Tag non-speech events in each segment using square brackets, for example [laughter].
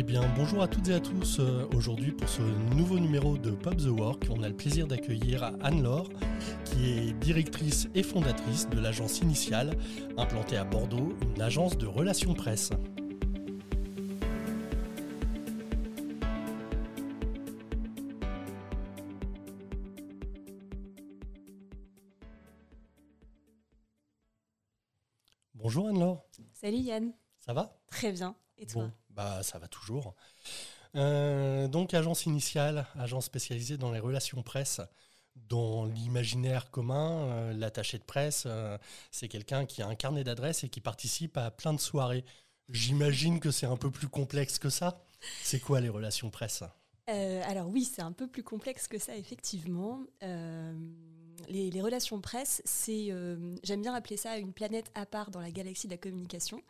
Eh bien, bonjour à toutes et à tous. Euh, Aujourd'hui, pour ce nouveau numéro de Pop the Work, on a le plaisir d'accueillir Anne-Laure, qui est directrice et fondatrice de l'agence Initiale, implantée à Bordeaux, une agence de relations presse. Bonjour Anne-Laure, Salut Yann, ça va? Très bien. Et toi? Bon, bah ça va toujours. Euh, donc agence initiale, agence spécialisée dans les relations presse. Dans l'imaginaire commun, euh, l'attaché de presse, euh, c'est quelqu'un qui a un carnet d'adresses et qui participe à plein de soirées. J'imagine que c'est un peu plus complexe que ça. C'est quoi les relations presse? Euh, Alors oui, c'est un peu plus complexe que ça, effectivement. Euh, les, relations presse, c'est, euh, j'aime bien appeler ça une planète à part dans la galaxie de la communication,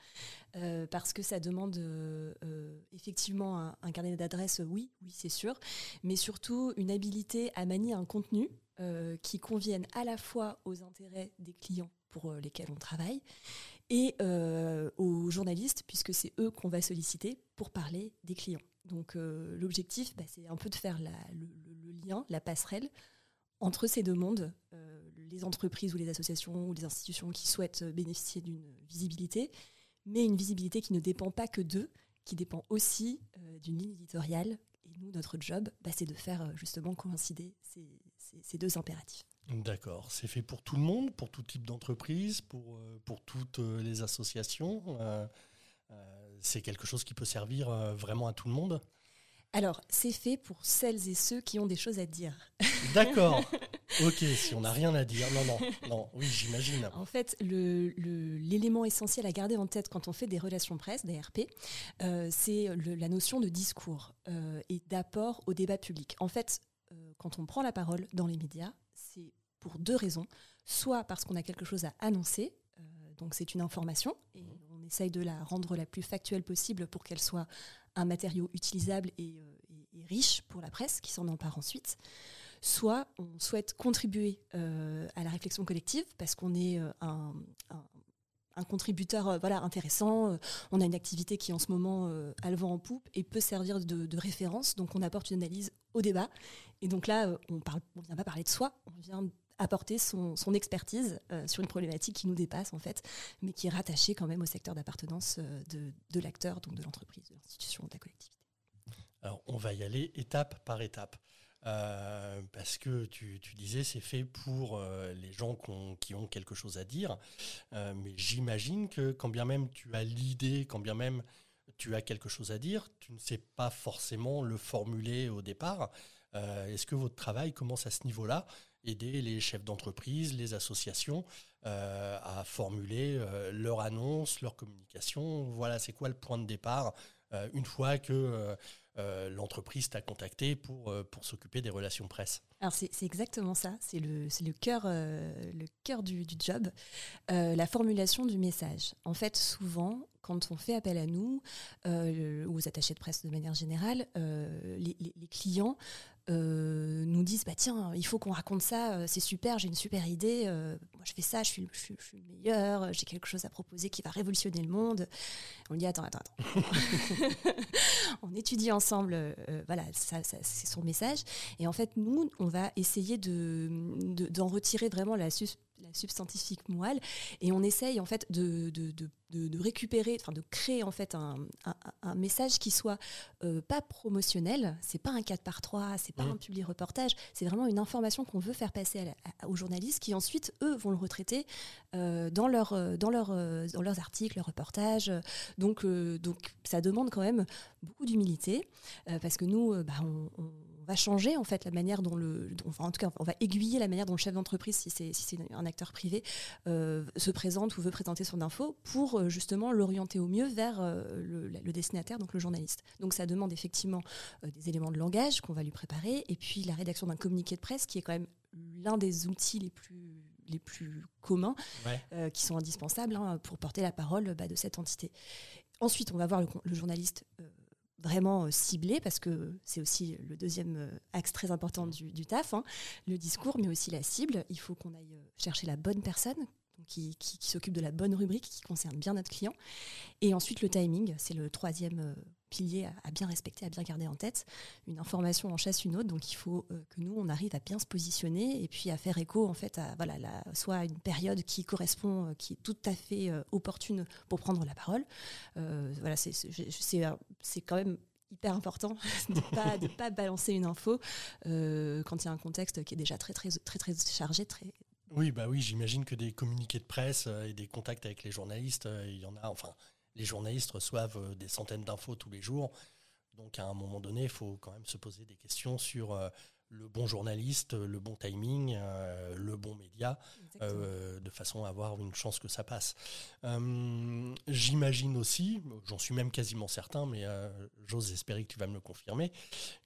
parce que ça demande effectivement un, carnet d'adresses, oui, oui, c'est sûr, mais surtout une habilité à manier un contenu qui convienne à la fois aux intérêts des clients pour lesquels on travaille et aux journalistes, puisque c'est eux qu'on va solliciter pour parler des clients. Donc euh, l'objectif, bah, c'est un peu de faire le, lien, la passerelle entre ces deux mondes, euh, les entreprises ou les associations ou les institutions qui souhaitent bénéficier d'une visibilité, mais une visibilité qui ne dépend pas que d'eux, qui dépend aussi euh, d'une ligne éditoriale. Et nous, notre job, bah, c'est de faire euh, justement coïncider ces, deux impératifs. D'accord, c'est fait pour tout le monde, pour tout type d'entreprise, pour, euh, toutes euh, les associations. Euh, euh, c'est quelque chose qui peut servir euh, vraiment à tout le monde. Alors, c'est fait pour celles et ceux qui ont des choses à dire. [laughs] D'accord. ok, si on n'a rien à dire. Non, non, non. Oui, j'imagine. En fait, le- le- l'élément essentiel à garder en tête quand on fait des relations presse, des RP, euh, c'est la notion de discours euh, et d'apport au débat public. En fait, euh, quand on prend la parole dans les médias, c'est pour deux raisons. Soit parce qu'on a quelque chose à annoncer, donc c'est une information, et essaye de la rendre la plus factuelle possible pour qu'elle soit un matériau utilisable et, euh, riche pour la presse qui s'en empare ensuite soit on souhaite contribuer euh, à la réflexion collective parce qu'on est euh, un, un- contributeur voilà, intéressant. On a une activité qui en ce moment a le vent en poupe et peut servir de, référence. Donc on apporte une analyse au débat. Et donc là, on ne on vient pas parler de soi, on vient apporter son, expertise euh, sur une problématique qui nous dépasse en fait, mais qui est rattachée quand même au secteur d'appartenance euh, de, l'acteur, donc de l'entreprise, de l'institution, de la collectivité. Alors, on va y aller étape par étape. Euh, parce que tu, disais, c'est fait pour les gens qui ont quelque chose à dire. Mais j'imagine que quand bien même tu as l'idée, quand bien même tu as quelque chose à dire, tu ne sais pas forcément le formuler au départ. Est-ce que votre travail commence à ce niveau-là? Aider les chefs d'entreprise, les associations euh, à formuler euh, leur annonce, leur communication. Voilà, c'est quoi le point de départ euh, une fois que l'entreprise t'a contacté pour, pour s'occuper des relations presse. Alors c'est exactement ça, c'est le, le cœur, le cœur du, du job, la formulation du message. En fait, souvent, quand on fait appel à nous, ou aux attachés de presse de manière générale, les clients euh, nous disent bah tiens, il faut qu'on raconte ça, euh, c'est super, j'ai une super idée, euh, moi je fais ça, je suis, je, le meilleur, j'ai quelque chose à proposer qui va révolutionner le monde. On dit attends, attends, attends. [laughs] on étudie ensemble, voilà, ça, c'est son message. Et en fait, nous, on va essayer de, de- d'en retirer vraiment la, la substantifique moelle. Et on essaye en fait de, de, de- récupérer, enfin de créer en fait un, un- un message qui soit euh, pas promotionnel, c'est pas un 4 par 3, c'est pas un public reportage, c'est vraiment une information qu'on veut faire passer à la- à- aux journalistes qui ensuite, eux, vont le retraiter euh, dans, leur, euh, dans, leur, dans leurs articles, leurs reportages. Donc, euh, donc ça demande quand même beaucoup d'humilité parce que nous, bah, on, on va changer en fait la manière dont le, enfin, en tout cas, on va aiguiller la manière dont le chef d'entreprise, si c'est si c'est un acteur privé, euh, se présente ou veut présenter son info pour euh, justement l'orienter au mieux vers euh, le, le destinataire, donc le journaliste. Donc ça demande effectivement des éléments de langage qu'on va lui préparer et puis la rédaction d'un communiqué de presse qui est quand même l'un des outils les plus les plus communs Ouais. euh, qui sont indispensables hein, pour porter la parole bah, de cette entité. Ensuite, on va voir le, le journaliste euh, vraiment euh, ciblé, parce que c'est aussi le deuxième euh, axe très important du, taf, hein, le discours, mais aussi la cible. Il faut qu'on aille euh, chercher la bonne personne qui, s'occupe de la bonne rubrique, qui concerne bien notre client. Et ensuite, le timing, c'est le troisième piliers à, bien respecter, à bien garder en tête. Une information en chasse une autre, donc il faut que nous, on arrive à bien se positionner et puis à faire écho en fait à voilà, soit à une période qui correspond, qui est tout à fait opportune pour prendre la parole. voilà, c'est quand même hyper important [laughs] de ne [laughs] pas, de pas balancer une info euh, quand il y a un contexte qui est déjà très, très, très, très chargé. Très... Oui, bah oui j'imagine que des communiqués de presse euh, et des contacts avec les journalistes, euh, il y en a, enfin, les journalistes reçoivent des centaines d'infos tous les jours. Donc à un moment donné, il faut quand même se poser des questions sur le bon journaliste, le bon timing, euh, le bon média, euh, de façon à avoir une chance que ça passe. Euh, j'imagine aussi, j'en suis même quasiment certain, mais j'ose espérer que tu vas me le confirmer,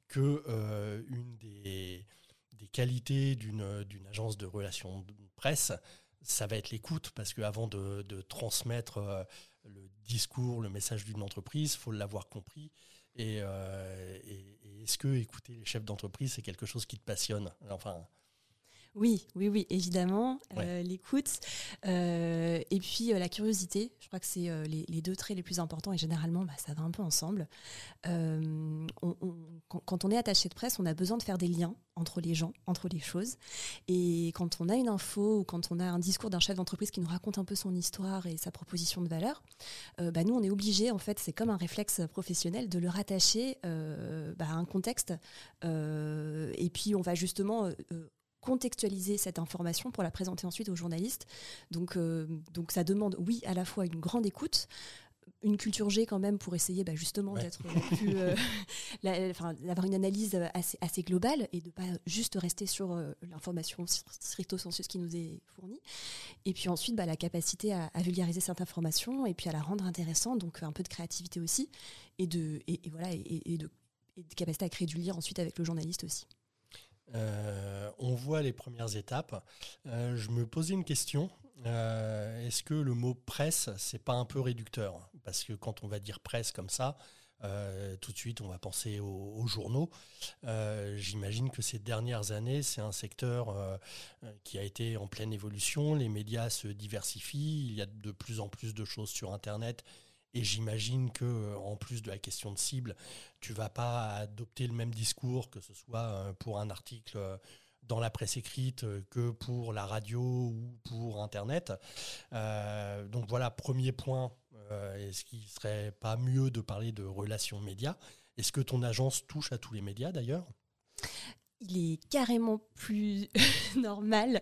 que une des, qualités d'une agence de relations de presse, ça va être l'écoute, parce qu'avant de, de transmettre le discours, le message d'une entreprise, faut l'avoir compris. et, est-ce que écouter les chefs d'entreprise, c'est quelque chose qui te passionne? Enfin. Oui, oui, oui, évidemment. Euh, l'écoute euh, et puis euh, la curiosité. Je crois que c'est les, deux traits les plus importants et généralement, bah, ça va un peu ensemble. quand on est attaché de presse, on a besoin de faire des liens entre les gens, entre les choses. Et quand on a une info ou quand on a un discours d'un chef d'entreprise qui nous raconte un peu son histoire et sa proposition de valeur, bah, nous, on est obligé, en fait, c'est comme un réflexe professionnel de le rattacher bah, à un contexte. et puis, on va justement contextualiser cette information pour la présenter ensuite aux journalistes. Donc, euh, donc ça demande, oui, à la fois une grande écoute, une culture G quand même pour essayer bah, justement d'être euh, [laughs] d'avoir une analyse assez, assez globale et de pas juste rester sur euh, l'information stricto sensu qui nous est fournie. Et puis ensuite, bah, la capacité à, vulgariser cette information et puis à la rendre intéressante, donc un peu de créativité aussi et de, et, voilà, et, de, et de capacité à créer du lien ensuite avec le journaliste aussi. Euh, on voit les premières étapes. Euh, je me posais une question. Euh, est-ce que le mot presse, c'est pas un peu réducteur? Parce que quand on va dire presse comme ça, tout de suite, on va penser aux, journaux. J'imagine que ces dernières années, c'est un secteur qui a été en pleine évolution. Les médias se diversifient. Il y a de plus en plus de choses sur Internet et j'imagine que, euh, en plus de la question de cible, tu vas pas adopter le même discours, que ce soit euh, pour un article euh, dans la presse écrite que pour la radio ou pour Internet. donc voilà, premier point, est-ce qu'il serait pas mieux de parler de relations médias Est-ce que ton agence touche à tous les médias d'ailleurs? Il est carrément plus [laughs] normal,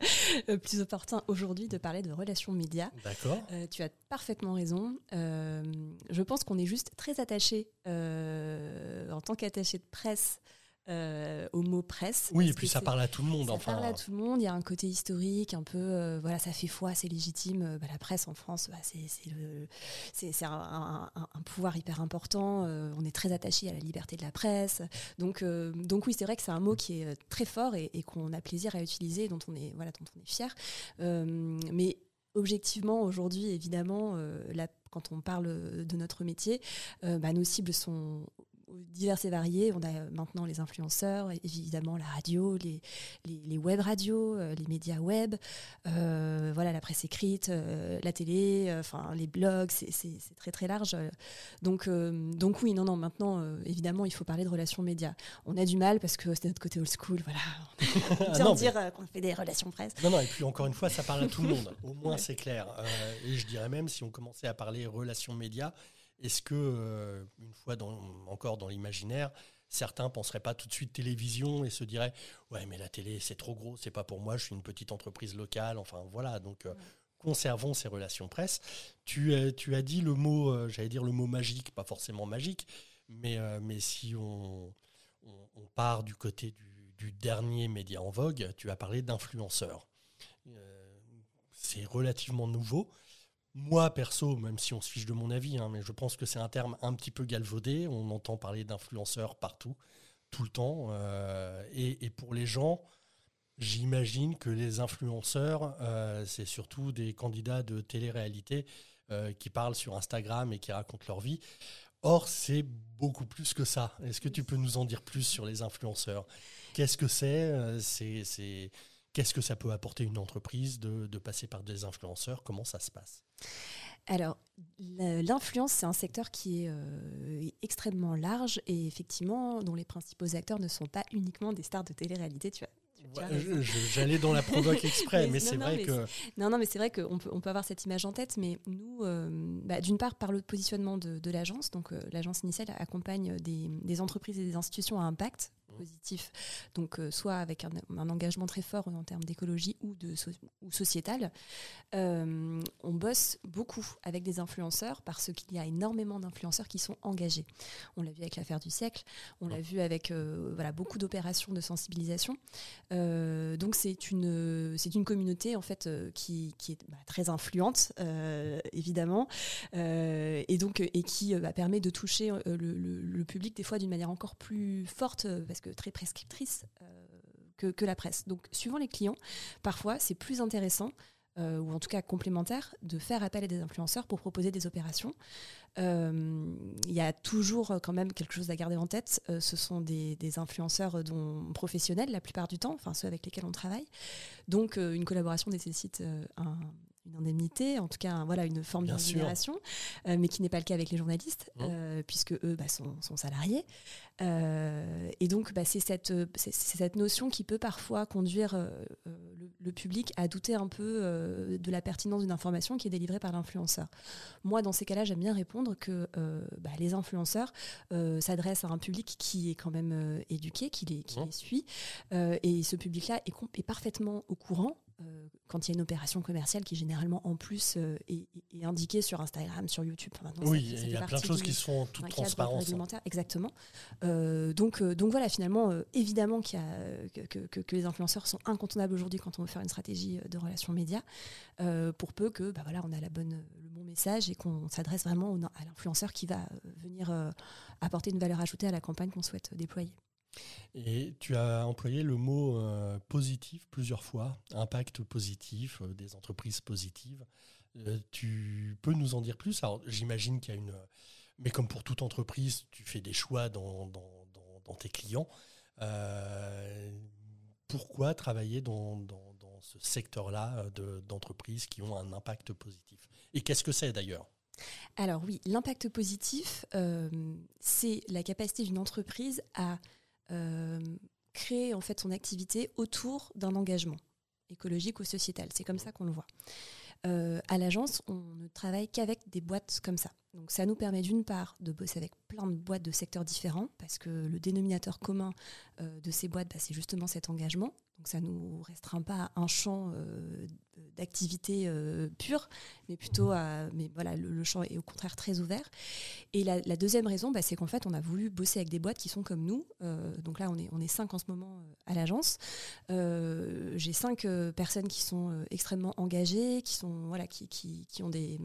euh, plus opportun aujourd'hui de parler de relations médias. D'accord. Euh, tu as parfaitement raison. Euh, je pense qu'on est juste très attaché en tant qu'attaché de presse euh, au mot presse. Oui, et puis ça parle à tout le monde. Ça parle à tout le monde. Il y a un côté historique, un peu, euh, voilà, ça fait foi, c'est légitime. Euh, bah, la presse en France, bah, c'est un, pouvoir hyper important. on est très attaché à la liberté de la presse. Donc, donc oui, c'est vrai que c'est un mot qui est très fort et, qu'on a plaisir à utiliser, dont on est, voilà, dont on est fier. mais objectivement, aujourd'hui, évidemment, quand on parle de notre métier, bah, nos cibles sont divers et variés. On a maintenant les influenceurs, évidemment la radio, les, les, web radios, euh, les médias web, euh, voilà la presse écrite, euh, la télé, enfin les blogs, c'est très très large. Donc, donc oui, non, non, maintenant évidemment il faut parler de relations médias. On a du mal parce que c'est notre côté old school, voilà. [laughs] On bien dire qu'on fait des relations presse. Non, non, et puis encore une fois, ça parle à tout le monde. [laughs] Au moins c'est clair. et je dirais même si on commençait à parler relations médias, est-ce que, euh, une fois encore dans l'imaginaire, certains penseraient pas tout de suite télévision et se diraient ouais mais la télé c'est trop gros, c'est pas pour moi, je suis une petite entreprise locale, enfin voilà donc. Euh, conservons ces relations presse. Tu, tu as dit le mot, euh, j'allais dire le mot magique, pas forcément magique, mais, si on, on, part du côté du, du, dernier média en vogue, tu as parlé d'influenceurs. c'est relativement nouveau. Moi, perso, même si on se fiche de mon avis, hein, mais je pense que c'est un terme un petit peu galvaudé. On entend parler d'influenceurs partout, tout le temps. Euh, et, pour les gens, j'imagine que les influenceurs, euh, c'est surtout des candidats de télé-réalité euh, qui parlent sur Instagram et qui racontent leur vie. Or, c'est beaucoup plus que ça. Est-ce que tu peux nous en dire plus sur les influenceurs? Qu'est-ce que c'est C'est Qu'est-ce que ça peut apporter une entreprise de, passer par des influenceurs? Comment ça se passe? Alors, l'influence, c'est un secteur qui est extrêmement large et effectivement, dont les principaux acteurs ne sont pas uniquement des stars de télé-réalité. Tu vois, J'allais dans la provoque [laughs] exprès, mais, c'est vrai que. Non, non, mais c'est vrai qu'on peut, on peut avoir cette image en tête, mais nous, euh, bah, d'une part, par le positionnement de, l'agence, donc euh, l'agence initiale accompagne des, des, entreprises et des institutions à impact donc euh, soit avec un, engagement très fort en termes d'écologie ou, de ou sociétal. Euh, on bosse beaucoup avec des influenceurs parce qu'il y a énormément d'influenceurs qui sont engagés. On l'a vu avec l'affaire du siècle, on l'a vu avec euh, voilà, beaucoup d'opérations de sensibilisation. donc c'est une, une communauté en fait qui, qui est bah, très influente, évidemment, et, donc, et qui bah, permet de toucher le, le, public des fois d'une manière encore plus forte parce que très prescriptrice euh, que, la presse. Donc, suivant les clients, parfois, c'est plus intéressant euh, ou en tout cas complémentaire, de faire appel à des influenceurs pour proposer des opérations. Euh, il y a toujours quand même quelque chose à garder en tête. ce sont des, influenceurs dont, professionnels la plupart du temps, enfin ceux avec lesquels on travaille. Donc une collaboration nécessite un, une indemnité, en tout cas voilà, une forme de rémunération, euh, mais qui n'est pas le cas avec les journalistes, mmh. euh, puisque eux bah, sont, salariés. Euh, et donc bah, c'est cette, cette notion qui peut parfois conduire le, public à douter un peu de la pertinence d'une information qui est délivrée par l'influenceur. Moi, dans ces cas-là, j'aime bien répondre que bah, les influenceurs s'adressent à un public qui est quand même éduqué, qui les, qui mmh. les suit, et ce public-là est, est parfaitement au courant quand il y a une opération commerciale qui généralement en plus euh, est, indiquée sur Instagram, sur YouTube. oui, il y a plein de choses qui sont toutes transparentes. Exactement. Euh, donc, donc voilà, finalement, évidemment qu'il y a, que, les influenceurs sont incontournables aujourd'hui quand on veut faire une stratégie de relations médias, pour peu que bah voilà, on a la bonne, le bon message et qu'on s'adresse vraiment à l'influenceur qui va venir apporter une valeur ajoutée à la campagne qu'on souhaite déployer. Et tu as employé le mot euh, positif plusieurs fois, impact positif, euh, des entreprises positives. Euh, tu peux nous en dire plus? Alors j'imagine qu'il y a une... Mais comme pour toute entreprise, tu fais des choix dans, tes clients. pourquoi travailler dans, ce secteur-là d'entreprises qui ont un impact positif? Et qu'est-ce que c'est d'ailleurs? Alors oui, l'impact positif, c'est la capacité d'une entreprise à créer en fait son activité autour d'un engagement écologique ou sociétal. C'est comme ça qu'on le voit. Euh, à l'agence, on ne travaille qu'avec des boîtes comme ça. Donc ça nous permet d'une part de bosser avec plein de boîtes de secteurs différents, parce que le dénominateur commun euh, de ces boîtes, bah, c'est justement cet engagement. Donc ça ne nous restreint pas à un champ euh, d'activité euh, pure, mais plutôt à... Mais voilà, le, champ est au contraire très ouvert. Et la, deuxième raison, bah, c'est qu'en fait, on a voulu bosser avec des boîtes qui sont comme nous. donc là, on est, on est cinq en ce moment à l'agence. J'ai cinq personnes qui sont extrêmement engagées, qui, sont, voilà, qui, qui, qui ont des,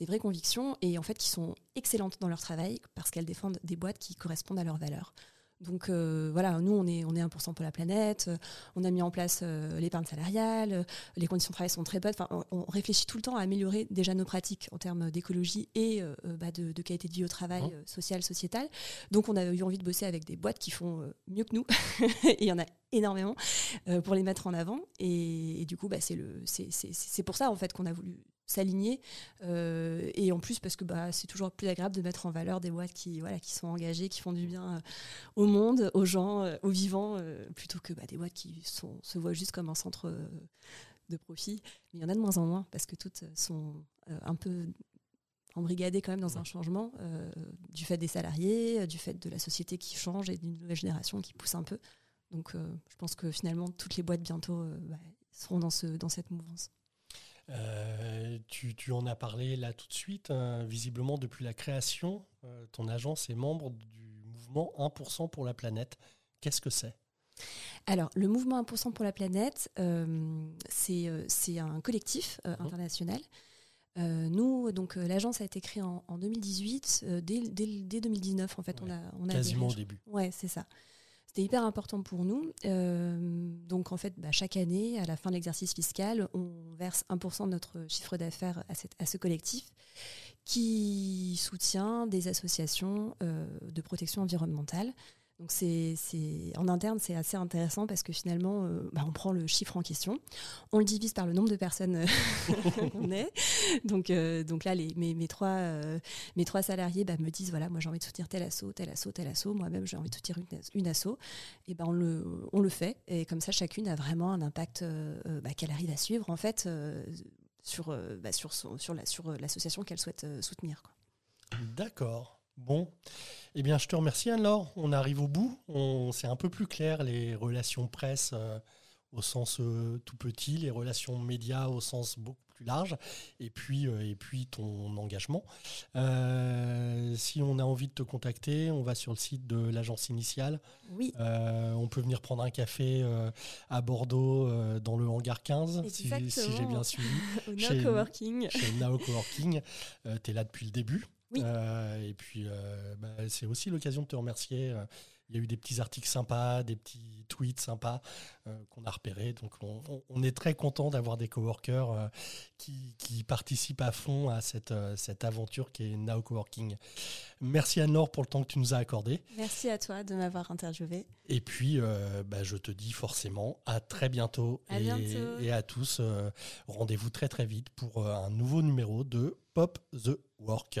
vraies convictions et en fait sont excellentes dans leur travail parce qu'elles défendent des boîtes qui correspondent à leurs valeurs. Donc euh, voilà, nous on est on est 1% pour la planète, on a mis en place euh, l'épargne salariale, les conditions de travail sont très bonnes. Enfin, on, réfléchit tout le temps à améliorer déjà nos pratiques en termes d'écologie et euh, bah, de, qualité de vie au travail mmh. social, sociétal. Donc on a eu envie de bosser avec des boîtes qui font mieux que nous, [laughs] et il y en a énormément pour les mettre en avant. Et, du coup, bah, c'est le c'est pour ça en fait qu'on a voulu s'aligner. Euh, et en plus, parce que bah, c'est toujours plus agréable de mettre en valeur des boîtes qui, voilà, qui sont engagées, qui font du bien euh, au monde, aux gens, euh, aux vivants, plutôt que bah, des boîtes qui sont, se voient juste comme un centre de profit. Mais il y en a de moins en moins, parce que toutes sont un peu embrigadées quand même dans un changement du fait des salariés, du fait de la société qui change et d'une nouvelle génération qui pousse un peu. Donc je pense que finalement, toutes les boîtes bientôt bah, seront dans, ce, dans cette mouvance. Euh, tu, en as parlé là tout de suite. Hein. visiblement, depuis la création, euh, ton agence est membre du mouvement 1% pour la planète. Qu'est-ce que c'est? Alors, le mouvement 1% pour la planète, euh, c'est un collectif mmh. international. nous, donc l'agence a été créée en, 2018. Dès, 2019, en fait, on a, on a quasiment au début. Ouais, c'est ça. C'était hyper important pour nous. Euh, donc, en fait, bah, chaque année, à la fin de l'exercice fiscal, on verse 1% de notre chiffre d'affaires à, ce collectif qui soutient des associations euh, de protection environnementale. Donc c'est, en interne, c'est assez intéressant parce que finalement, euh, bah, on prend le chiffre en question, on le divise par le nombre de personnes euh, [laughs] qu'on est. Donc, euh, donc là, les, mes, mes, trois, mes trois salariés bah, me disent, voilà, moi j'ai envie de soutenir tel assaut, tel assaut, tel assaut, moi-même j'ai envie de soutenir une, une assaut. Et ben on, le, on le fait. Et comme ça, chacune a vraiment un impact bah, qu'elle arrive à suivre, en fait, sur, bah, sur, sur, la, sur l'association qu'elle souhaite soutenir. D'accord. Bon, eh bien, je te remercie Anne-Laure. On arrive au bout. On, c'est un peu plus clair les relations presse euh, au sens euh, tout petit, les relations médias au sens beaucoup plus large, et puis, euh, et puis ton engagement. si on a envie de te contacter, on va sur le site de l'agence initiale. Oui. on peut venir prendre un café à Bordeaux dans le hangar 15, si, j'ai bien suivi. [laughs] au Now Coworking. Chez Now Coworking. tu es là depuis le début. Euh, et puis, euh, bah, c'est aussi l'occasion de te remercier. Euh, il y a eu des petits articles sympas, des petits tweets sympas qu'on a repérés. Donc, on, est très content d'avoir des coworkers qui, qui, participent à fond à cette, cette aventure qui est Now Coworking. Merci Anne-Laure pour le temps que tu nous as accordé. Merci à toi de m'avoir interviewé. Et puis, bah, je te dis forcément à très bientôt. À et, bientôt. et à tous, rendez-vous très très vite pour un nouveau numéro de Pop the Work.